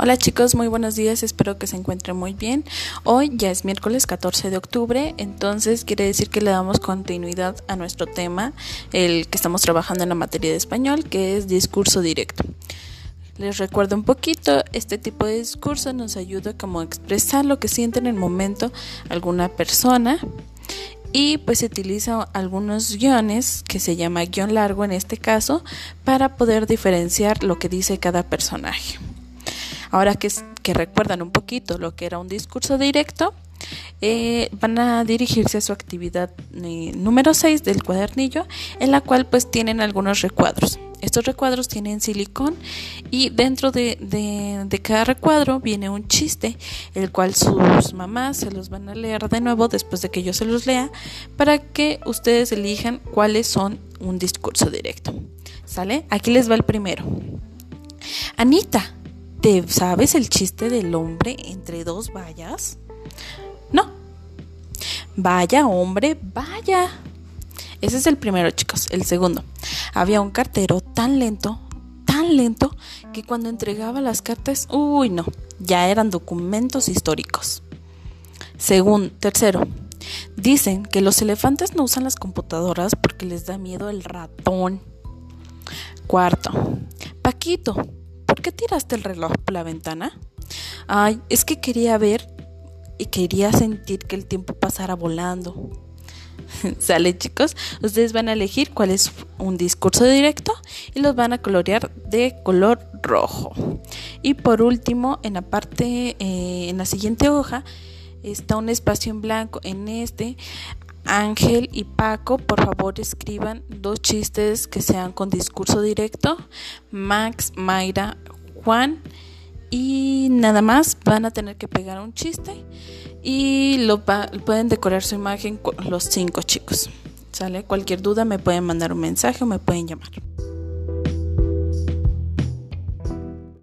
Hola chicos, muy buenos días, espero que se encuentren muy bien. Hoy ya es miércoles 14 de octubre, entonces quiere decir que le damos continuidad a nuestro tema, el que estamos trabajando en la materia de español, que es discurso directo. Les recuerdo un poquito, este tipo de discurso nos ayuda como a expresar lo que siente en el momento alguna persona y pues se utiliza algunos guiones que se llama guion largo en este caso para poder diferenciar lo que dice cada personaje. Ahora que, recuerdan un poquito lo que era un discurso directo, eh, van a dirigirse a su actividad eh, número 6 del cuadernillo, en la cual pues tienen algunos recuadros. Estos recuadros tienen silicón y dentro de, de, cada recuadro viene un chiste, el cual sus mamás se los van a leer de nuevo después de que yo se los lea, para que ustedes elijan cuáles son un discurso directo. ¿Sale? Aquí les va el primero. Anita, ¿Te sabes el chiste del hombre entre dos vallas? No. Vaya, hombre, vaya. Ese es el primero, chicos. El segundo. Había un cartero tan lento, tan lento, que cuando entregaba las cartas, uy, no, ya eran documentos históricos. Segundo, tercero. Dicen que los elefantes no usan las computadoras porque les da miedo el ratón. Cuarto. Paquito, ¿por qué tiraste el reloj por la ventana? Ay, es que quería ver y quería sentir que el tiempo pasara volando. Sale chicos, ustedes van a elegir cuál es un discurso directo y los van a colorear de color rojo. Y por último, en la parte, eh, en la siguiente hoja, está un espacio en blanco. En este, Ángel y Paco, por favor escriban dos chistes que sean con discurso directo. Max, Mayra, Juan y nada más van a tener que pegar un chiste y lo pueden decorar su imagen con los cinco chicos. ¿Sale? Cualquier duda me pueden mandar un mensaje o me pueden llamar.